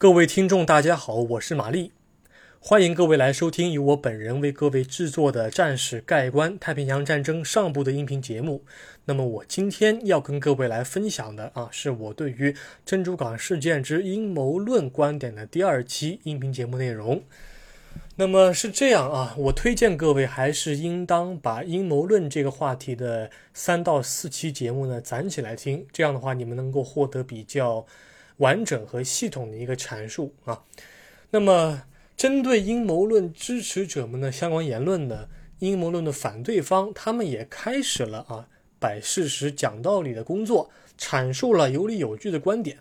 各位听众，大家好，我是玛丽，欢迎各位来收听由我本人为各位制作的《战史概观：太平洋战争上部》的音频节目。那么，我今天要跟各位来分享的啊，是我对于珍珠港事件之阴谋论观点的第二期音频节目内容。那么是这样啊，我推荐各位还是应当把阴谋论这个话题的三到四期节目呢攒起来听，这样的话你们能够获得比较。完整和系统的一个阐述啊，那么针对阴谋论支持者们的相关言论呢，阴谋论的反对方他们也开始了啊摆事实、讲道理的工作，阐述了有理有据的观点。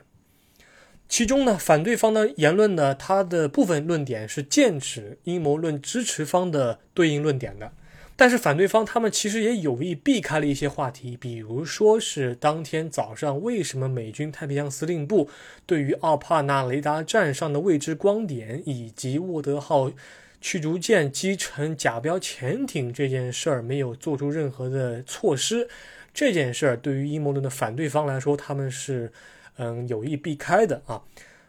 其中呢，反对方的言论呢，它的部分论点是剑指阴谋论支持方的对应论点的。但是反对方他们其实也有意避开了一些话题，比如说是当天早上为什么美军太平洋司令部对于奥帕纳雷达站上的未知光点以及沃德号驱逐舰击沉假标潜艇这件事儿没有做出任何的措施，这件事儿对于阴谋论的反对方来说，他们是嗯有意避开的啊。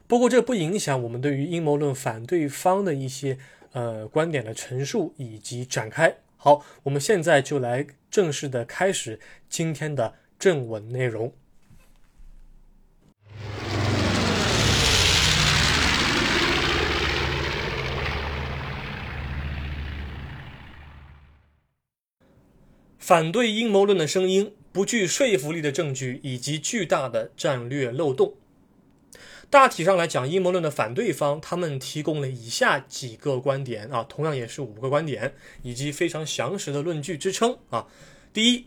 不过这不影响我们对于阴谋论反对方的一些呃观点的陈述以及展开。好，我们现在就来正式的开始今天的正文内容。反对阴谋论的声音，不具说服力的证据以及巨大的战略漏洞。大体上来讲，阴谋论的反对方他们提供了以下几个观点啊，同样也是五个观点，以及非常详实的论据支撑啊。第一，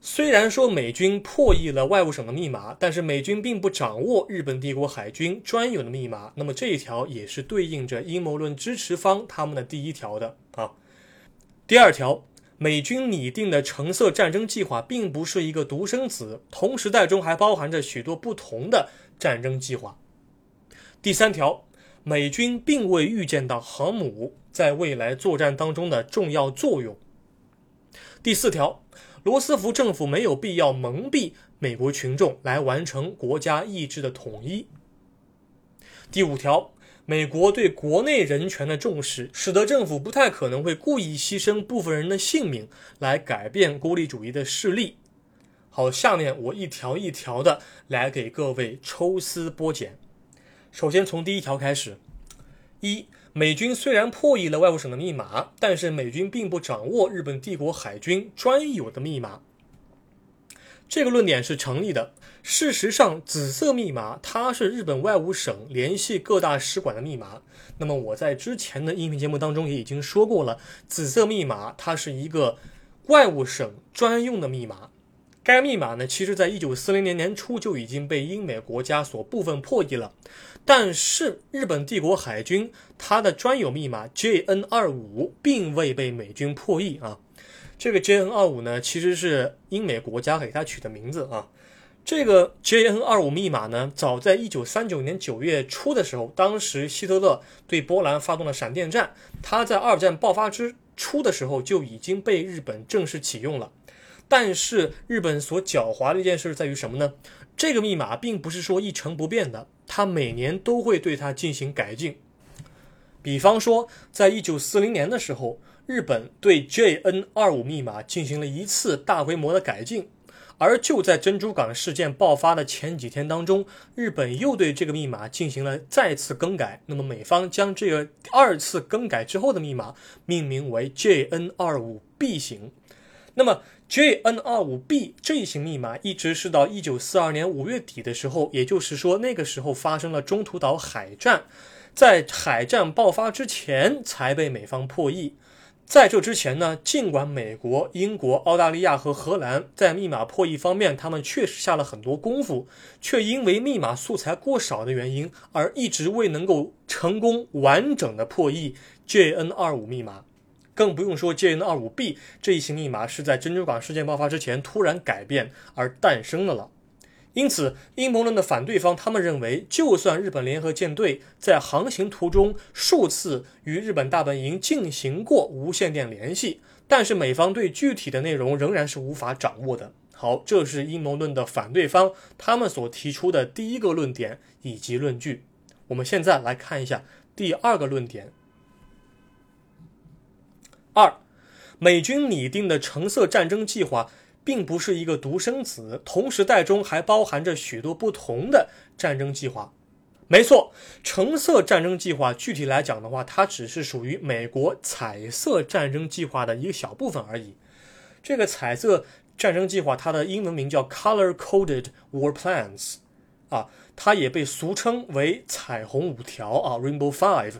虽然说美军破译了外务省的密码，但是美军并不掌握日本帝国海军专有的密码。那么这一条也是对应着阴谋论支持方他们的第一条的啊。第二条，美军拟定的橙色战争计划并不是一个独生子，同时代中还包含着许多不同的战争计划。第三条，美军并未预见到航母在未来作战当中的重要作用。第四条，罗斯福政府没有必要蒙蔽美国群众来完成国家意志的统一。第五条，美国对国内人权的重视，使得政府不太可能会故意牺牲部分人的性命来改变孤立主义的势力。好，下面我一条一条的来给各位抽丝剥茧。首先从第一条开始，一美军虽然破译了外务省的密码，但是美军并不掌握日本帝国海军专有的密码。这个论点是成立的。事实上，紫色密码它是日本外务省联系各大使馆的密码。那么我在之前的音频节目当中也已经说过了，紫色密码它是一个外务省专用的密码。该密码呢，其实在一九四零年年初就已经被英美国家所部分破译了。但是日本帝国海军它的专有密码 JN 二五并未被美军破译啊。这个 JN 二五呢，其实是英美国家给它取的名字啊。这个 JN 二五密码呢，早在一九三九年九月初的时候，当时希特勒对波兰发动了闪电战，他在二战爆发之初的时候就已经被日本正式启用了。但是日本所狡猾的一件事在于什么呢？这个密码并不是说一成不变的。它每年都会对它进行改进，比方说，在一九四零年的时候，日本对 JN 二五密码进行了一次大规模的改进，而就在珍珠港事件爆发的前几天当中，日本又对这个密码进行了再次更改。那么，美方将这个二次更改之后的密码命名为 JN 二五 B 型。那么，JN25B 这一型密码一直是到一九四二年五月底的时候，也就是说那个时候发生了中途岛海战，在海战爆发之前才被美方破译。在这之前呢，尽管美国、英国、澳大利亚和荷兰在密码破译方面，他们确实下了很多功夫，却因为密码素材过少的原因，而一直未能够成功完整的破译 JN25 密码。更不用说 JN25B 这一型密码是在珍珠港事件爆发之前突然改变而诞生的了。因此，阴谋论的反对方他们认为，就算日本联合舰队在航行途中数次与日本大本营进行过无线电联系，但是美方对具体的内容仍然是无法掌握的。好，这是阴谋论的反对方他们所提出的第一个论点以及论据。我们现在来看一下第二个论点。二，美军拟定的橙色战争计划并不是一个独生子，同时代中还包含着许多不同的战争计划。没错，橙色战争计划具体来讲的话，它只是属于美国彩色战争计划的一个小部分而已。这个彩色战争计划，它的英文名叫 Color Coded War Plans，啊，它也被俗称为彩虹五条啊，Rainbow Five。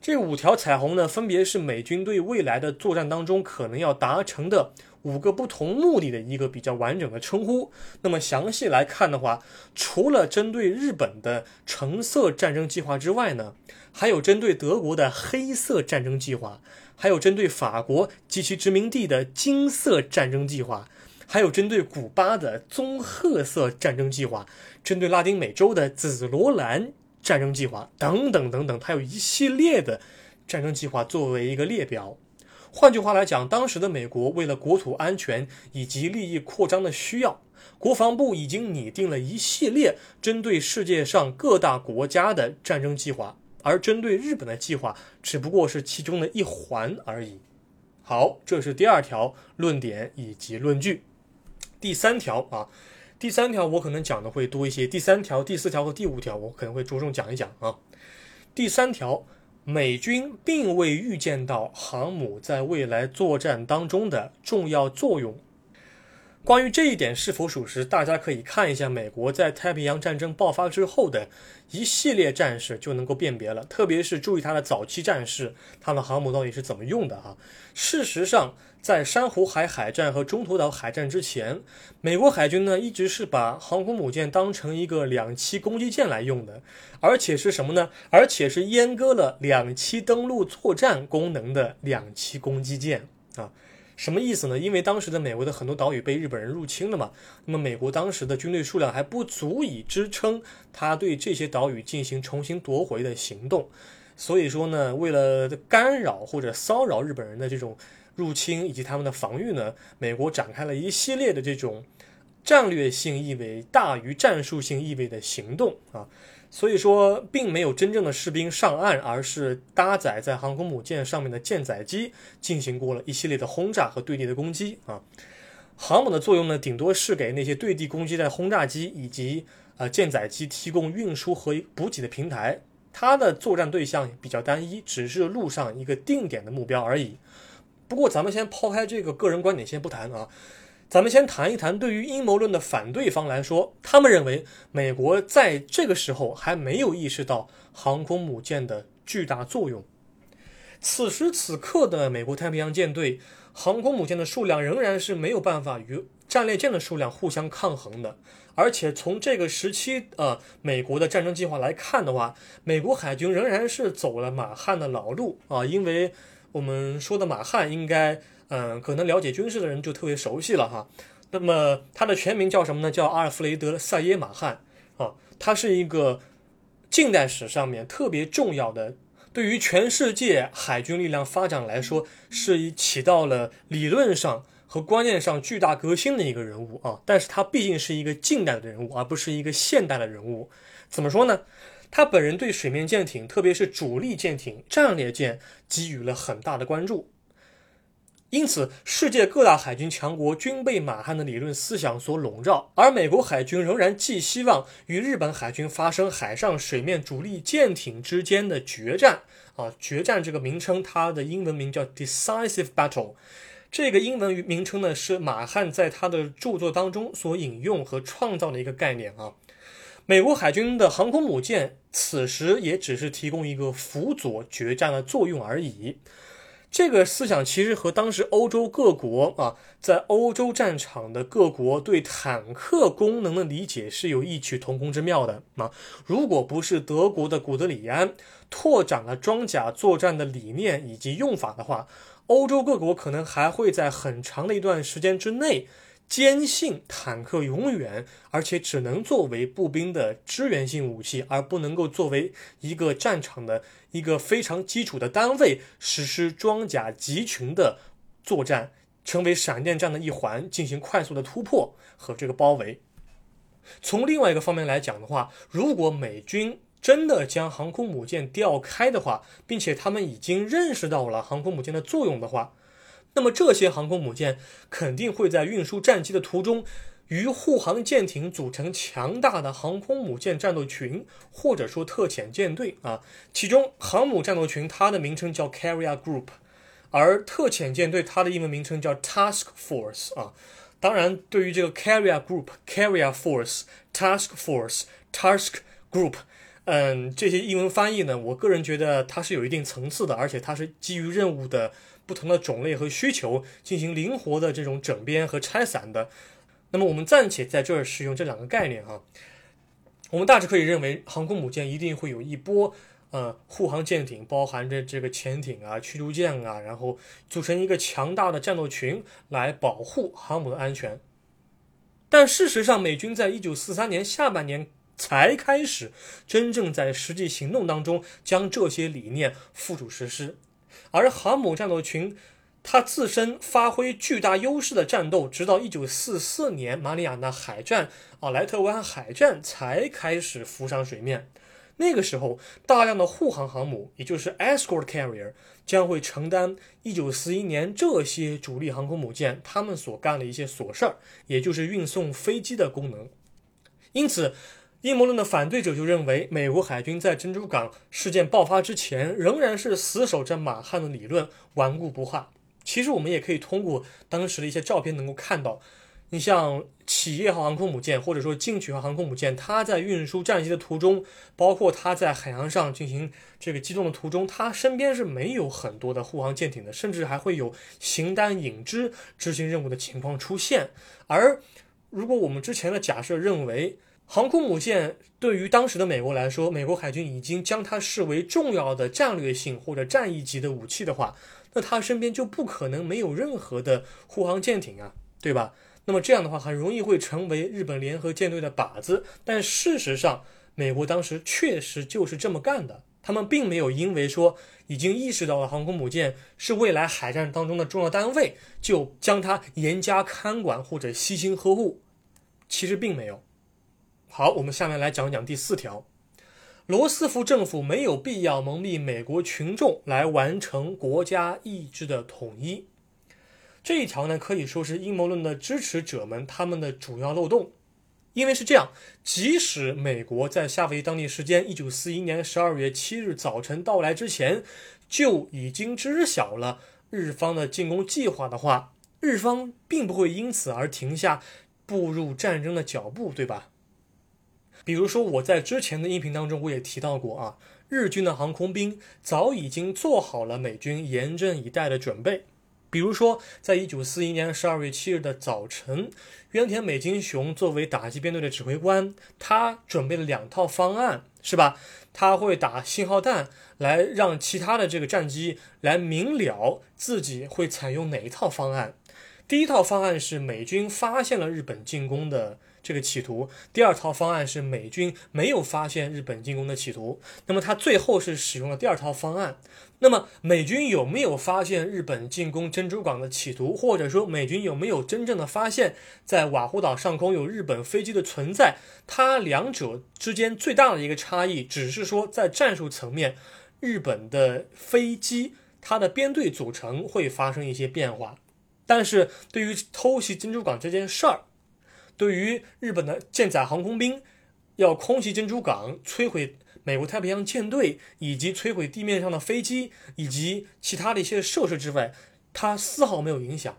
这五条彩虹呢，分别是美军对未来的作战当中可能要达成的。五个不同目的的一个比较完整的称呼。那么详细来看的话，除了针对日本的橙色战争计划之外呢，还有针对德国的黑色战争计划，还有针对法国及其殖民地的金色战争计划，还有针对古巴的棕褐色战争计划，针对拉丁美洲的紫罗兰战争计划等等等等，它有一系列的战争计划作为一个列表。换句话来讲，当时的美国为了国土安全以及利益扩张的需要，国防部已经拟定了一系列针对世界上各大国家的战争计划，而针对日本的计划只不过是其中的一环而已。好，这是第二条论点以及论据。第三条啊，第三条我可能讲的会多一些。第三条、第四条和第五条我可能会着重讲一讲啊。第三条。美军并未预见到航母在未来作战当中的重要作用。关于这一点是否属实，大家可以看一下美国在太平洋战争爆发之后的一系列战事，就能够辨别了。特别是注意它的早期战事，它的航母到底是怎么用的啊？事实上，在珊瑚海海战和中途岛海战之前，美国海军呢一直是把航空母舰当成一个两栖攻击舰来用的，而且是什么呢？而且是阉割了两栖登陆作战功能的两栖攻击舰啊。什么意思呢？因为当时的美国的很多岛屿被日本人入侵了嘛，那么美国当时的军队数量还不足以支撑他对这些岛屿进行重新夺回的行动，所以说呢，为了干扰或者骚扰日本人的这种入侵以及他们的防御呢，美国展开了一系列的这种战略性意味大于战术性意味的行动啊。所以说，并没有真正的士兵上岸，而是搭载在航空母舰上面的舰载机进行过了一系列的轰炸和对地的攻击啊。航母的作用呢，顶多是给那些对地攻击的轰炸机以及呃舰载机提供运输和补给的平台。它的作战对象比较单一，只是路上一个定点的目标而已。不过，咱们先抛开这个个人观点先不谈啊。咱们先谈一谈，对于阴谋论的反对方来说，他们认为美国在这个时候还没有意识到航空母舰的巨大作用。此时此刻的美国太平洋舰队，航空母舰的数量仍然是没有办法与战列舰的数量互相抗衡的。而且从这个时期，呃，美国的战争计划来看的话，美国海军仍然是走了马汉的老路啊，因为我们说的马汉应该。嗯，可能了解军事的人就特别熟悉了哈。那么他的全名叫什么呢？叫阿尔弗雷德·塞耶马汉啊。他是一个近代史上面特别重要的，对于全世界海军力量发展来说，是一起到了理论上和观念上巨大革新的一个人物啊。但是他毕竟是一个近代的人物，而不是一个现代的人物。怎么说呢？他本人对水面舰艇，特别是主力舰艇、战列舰，给予了很大的关注。因此，世界各大海军强国均被马汉的理论思想所笼罩，而美国海军仍然寄希望与日本海军发生海上、水面主力舰艇之间的决战。啊，决战这个名称，它的英文名叫 Decisive Battle。这个英文名称呢，是马汉在他的著作当中所引用和创造的一个概念啊。美国海军的航空母舰此时也只是提供一个辅佐决战的作用而已。这个思想其实和当时欧洲各国啊，在欧洲战场的各国对坦克功能的理解是有异曲同工之妙的啊。如果不是德国的古德里安拓展了装甲作战的理念以及用法的话，欧洲各国可能还会在很长的一段时间之内。坚信坦克永远，而且只能作为步兵的支援性武器，而不能够作为一个战场的一个非常基础的单位实施装甲集群的作战，成为闪电战的一环，进行快速的突破和这个包围。从另外一个方面来讲的话，如果美军真的将航空母舰调开的话，并且他们已经认识到了航空母舰的作用的话，那么这些航空母舰肯定会在运输战机的途中，与护航舰艇组成强大的航空母舰战斗群，或者说特遣舰队啊。其中航母战斗群它的名称叫 Carrier Group，而特遣舰队它的英文名称叫 Task Force 啊。当然，对于这个 Carrier Group、Carrier Force、Task Force、Task Group。嗯，这些英文翻译呢，我个人觉得它是有一定层次的，而且它是基于任务的不同的种类和需求进行灵活的这种整编和拆散的。那么我们暂且在这儿使用这两个概念哈。我们大致可以认为，航空母舰一定会有一波呃护航舰艇，包含着这个潜艇啊、驱逐舰啊，然后组成一个强大的战斗群来保护航母的安全。但事实上，美军在一九四三年下半年。才开始真正在实际行动当中将这些理念付诸实施，而航母战斗群它自身发挥巨大优势的战斗，直到一九四四年马里亚纳海战啊莱特湾海战才开始浮上水面。那个时候，大量的护航航母，也就是 escort carrier，将会承担一九四一年这些主力航空母舰他们所干的一些琐事儿，也就是运送飞机的功能。因此。阴谋论的反对者就认为，美国海军在珍珠港事件爆发之前，仍然是死守着马汉的理论，顽固不化。其实我们也可以通过当时的一些照片能够看到，你像企业号航空母舰，或者说进取号航空母舰，它在运输战机的途中，包括它在海洋上进行这个机动的途中，它身边是没有很多的护航舰艇的，甚至还会有形单影只执行任务的情况出现。而如果我们之前的假设认为，航空母舰对于当时的美国来说，美国海军已经将它视为重要的战略性或者战役级的武器的话，那它身边就不可能没有任何的护航舰艇啊，对吧？那么这样的话，很容易会成为日本联合舰队的靶子。但事实上，美国当时确实就是这么干的，他们并没有因为说已经意识到了航空母舰是未来海战当中的重要单位，就将它严加看管或者悉心呵护。其实并没有。好，我们下面来讲讲第四条。罗斯福政府没有必要蒙蔽美国群众来完成国家意志的统一。这一条呢，可以说是阴谋论的支持者们他们的主要漏洞。因为是这样，即使美国在夏威夷当地时间一九四一年十二月七日早晨到来之前就已经知晓了日方的进攻计划的话，日方并不会因此而停下步入战争的脚步，对吧？比如说，我在之前的音频当中我也提到过啊，日军的航空兵早已经做好了美军严阵以待的准备。比如说，在一九四一年十二月七日的早晨，原田美金雄作为打击编队的指挥官，他准备了两套方案，是吧？他会打信号弹来让其他的这个战机来明了自己会采用哪一套方案。第一套方案是美军发现了日本进攻的。这个企图，第二套方案是美军没有发现日本进攻的企图，那么他最后是使用了第二套方案。那么美军有没有发现日本进攻珍珠港的企图，或者说美军有没有真正的发现，在瓦胡岛上空有日本飞机的存在？它两者之间最大的一个差异，只是说在战术层面，日本的飞机它的编队组成会发生一些变化，但是对于偷袭珍珠港这件事儿。对于日本的舰载航空兵要空袭珍珠港、摧毁美国太平洋舰队以及摧毁地面上的飞机以及其他的一些设施之外，它丝毫没有影响。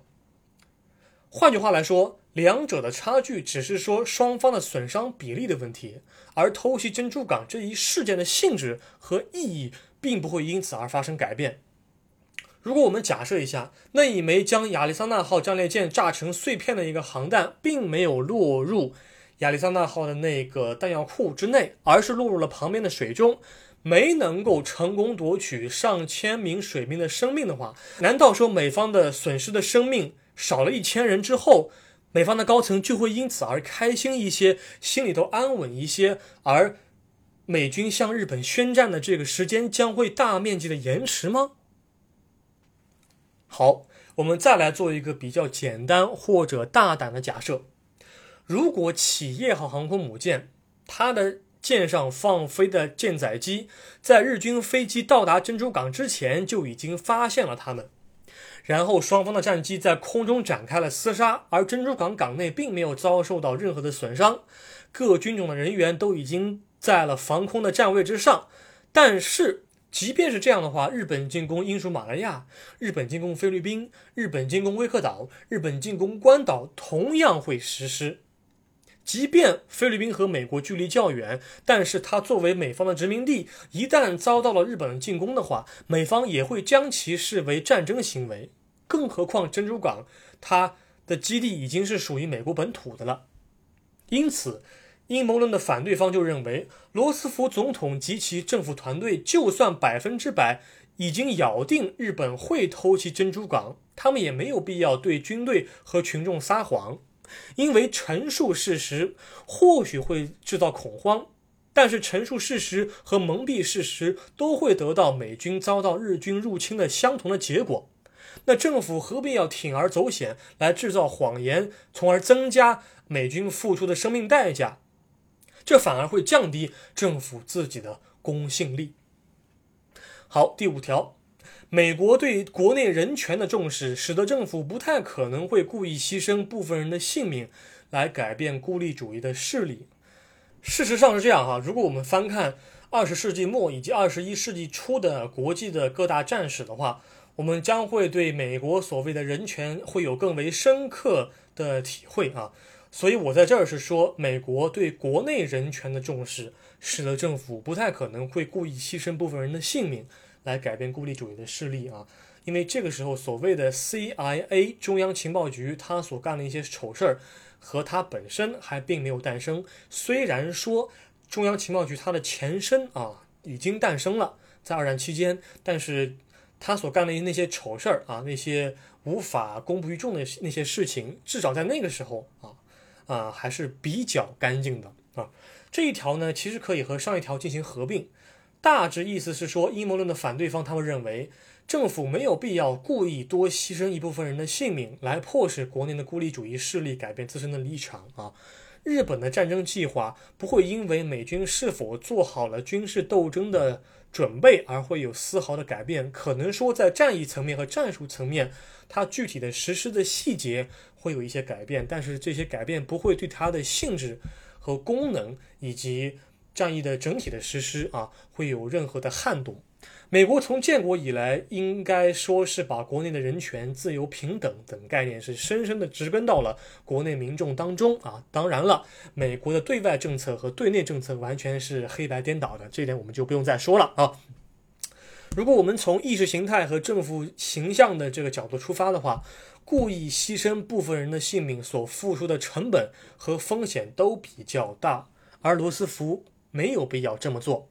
换句话来说，两者的差距只是说双方的损伤比例的问题，而偷袭珍珠港这一事件的性质和意义并不会因此而发生改变。如果我们假设一下，那一枚将亚利桑那号战列舰炸成碎片的一个航弹，并没有落入亚利桑那号的那个弹药库之内，而是落入了旁边的水中，没能够成功夺取上千名水兵的生命的话，难道说美方的损失的生命少了一千人之后，美方的高层就会因此而开心一些，心里头安稳一些，而美军向日本宣战的这个时间将会大面积的延迟吗？好，我们再来做一个比较简单或者大胆的假设：如果企业号航空母舰它的舰上放飞的舰载机，在日军飞机到达珍珠港之前就已经发现了他们。然后双方的战机在空中展开了厮杀，而珍珠港港内并没有遭受到任何的损伤，各军种的人员都已经在了防空的站位之上。但是，即便是这样的话，日本进攻英属马来亚，日本进攻菲律宾，日本进攻威克岛，日本进攻关岛，同样会实施。即便菲律宾和美国距离较远，但是它作为美方的殖民地，一旦遭到了日本的进攻的话，美方也会将其视为战争行为。更何况珍珠港它的基地已经是属于美国本土的了。因此，阴谋论的反对方就认为，罗斯福总统及其政府团队就算百分之百已经咬定日本会偷袭珍珠港，他们也没有必要对军队和群众撒谎。因为陈述事实或许会制造恐慌，但是陈述事实和蒙蔽事实都会得到美军遭到日军入侵的相同的结果。那政府何必要铤而走险来制造谎言，从而增加美军付出的生命代价？这反而会降低政府自己的公信力。好，第五条。美国对国内人权的重视，使得政府不太可能会故意牺牲部分人的性命来改变孤立主义的势力。事实上是这样哈，如果我们翻看二十世纪末以及二十一世纪初的国际的各大战史的话，我们将会对美国所谓的人权会有更为深刻的体会啊。所以我在这儿是说，美国对国内人权的重视，使得政府不太可能会故意牺牲部分人的性命。来改变孤立主义的势力啊！因为这个时候所谓的 CIA 中央情报局，他所干的一些丑事儿，和他本身还并没有诞生。虽然说中央情报局它的前身啊已经诞生了，在二战期间，但是他所干的那些丑事儿啊，那些无法公布于众的那些事情，至少在那个时候啊啊还是比较干净的啊。这一条呢，其实可以和上一条进行合并。大致意思是说，阴谋论的反对方他们认为，政府没有必要故意多牺牲一部分人的性命，来迫使国内的孤立主义势力改变自身的立场啊。日本的战争计划不会因为美军是否做好了军事斗争的准备而会有丝毫的改变。可能说，在战役层面和战术层面，它具体的实施的细节会有一些改变，但是这些改变不会对它的性质和功能以及。战役的整体的实施啊，会有任何的撼动？美国从建国以来，应该说是把国内的人权、自由、平等等概念是深深的植根到了国内民众当中啊。当然了，美国的对外政策和对内政策完全是黑白颠倒的，这点我们就不用再说了啊。如果我们从意识形态和政府形象的这个角度出发的话，故意牺牲部分人的性命所付出的成本和风险都比较大，而罗斯福。没有必要这么做。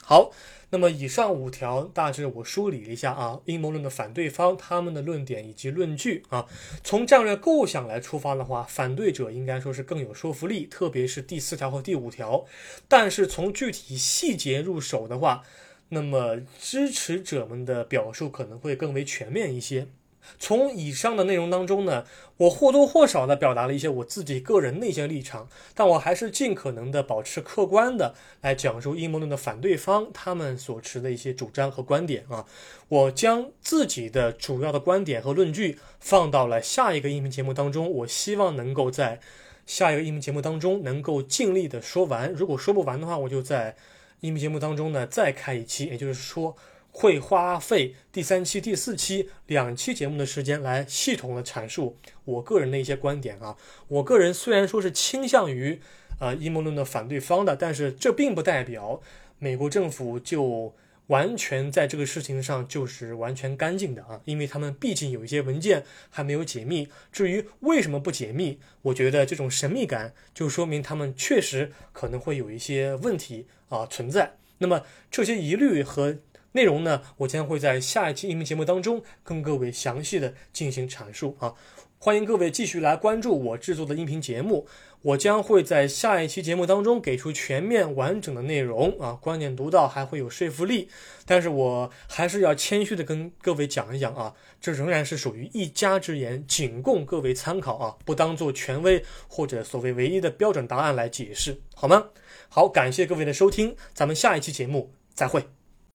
好，那么以上五条大致我梳理了一下啊，阴谋论的反对方他们的论点以及论据啊。从战略构想来出发的话，反对者应该说是更有说服力，特别是第四条和第五条。但是从具体细节入手的话，那么支持者们的表述可能会更为全面一些。从以上的内容当中呢，我或多或少的表达了一些我自己个人的一些立场，但我还是尽可能的保持客观的来讲述阴谋论的反对方他们所持的一些主张和观点啊。我将自己的主要的观点和论据放到了下一个音频节目当中，我希望能够在下一个音频节目当中能够尽力的说完。如果说不完的话，我就在音频节目当中呢再开一期，也就是说。会花费第三期、第四期两期节目的时间来系统的阐述我个人的一些观点啊。我个人虽然说是倾向于呃阴谋论的反对方的，但是这并不代表美国政府就完全在这个事情上就是完全干净的啊，因为他们毕竟有一些文件还没有解密。至于为什么不解密，我觉得这种神秘感就说明他们确实可能会有一些问题啊存在。那么这些疑虑和。内容呢，我将会在下一期音频节目当中跟各位详细的进行阐述啊。欢迎各位继续来关注我制作的音频节目，我将会在下一期节目当中给出全面完整的内容啊，观点独到，还会有说服力。但是我还是要谦虚的跟各位讲一讲啊，这仍然是属于一家之言，仅供各位参考啊，不当做权威或者所谓唯一的标准答案来解释，好吗？好，感谢各位的收听，咱们下一期节目再会。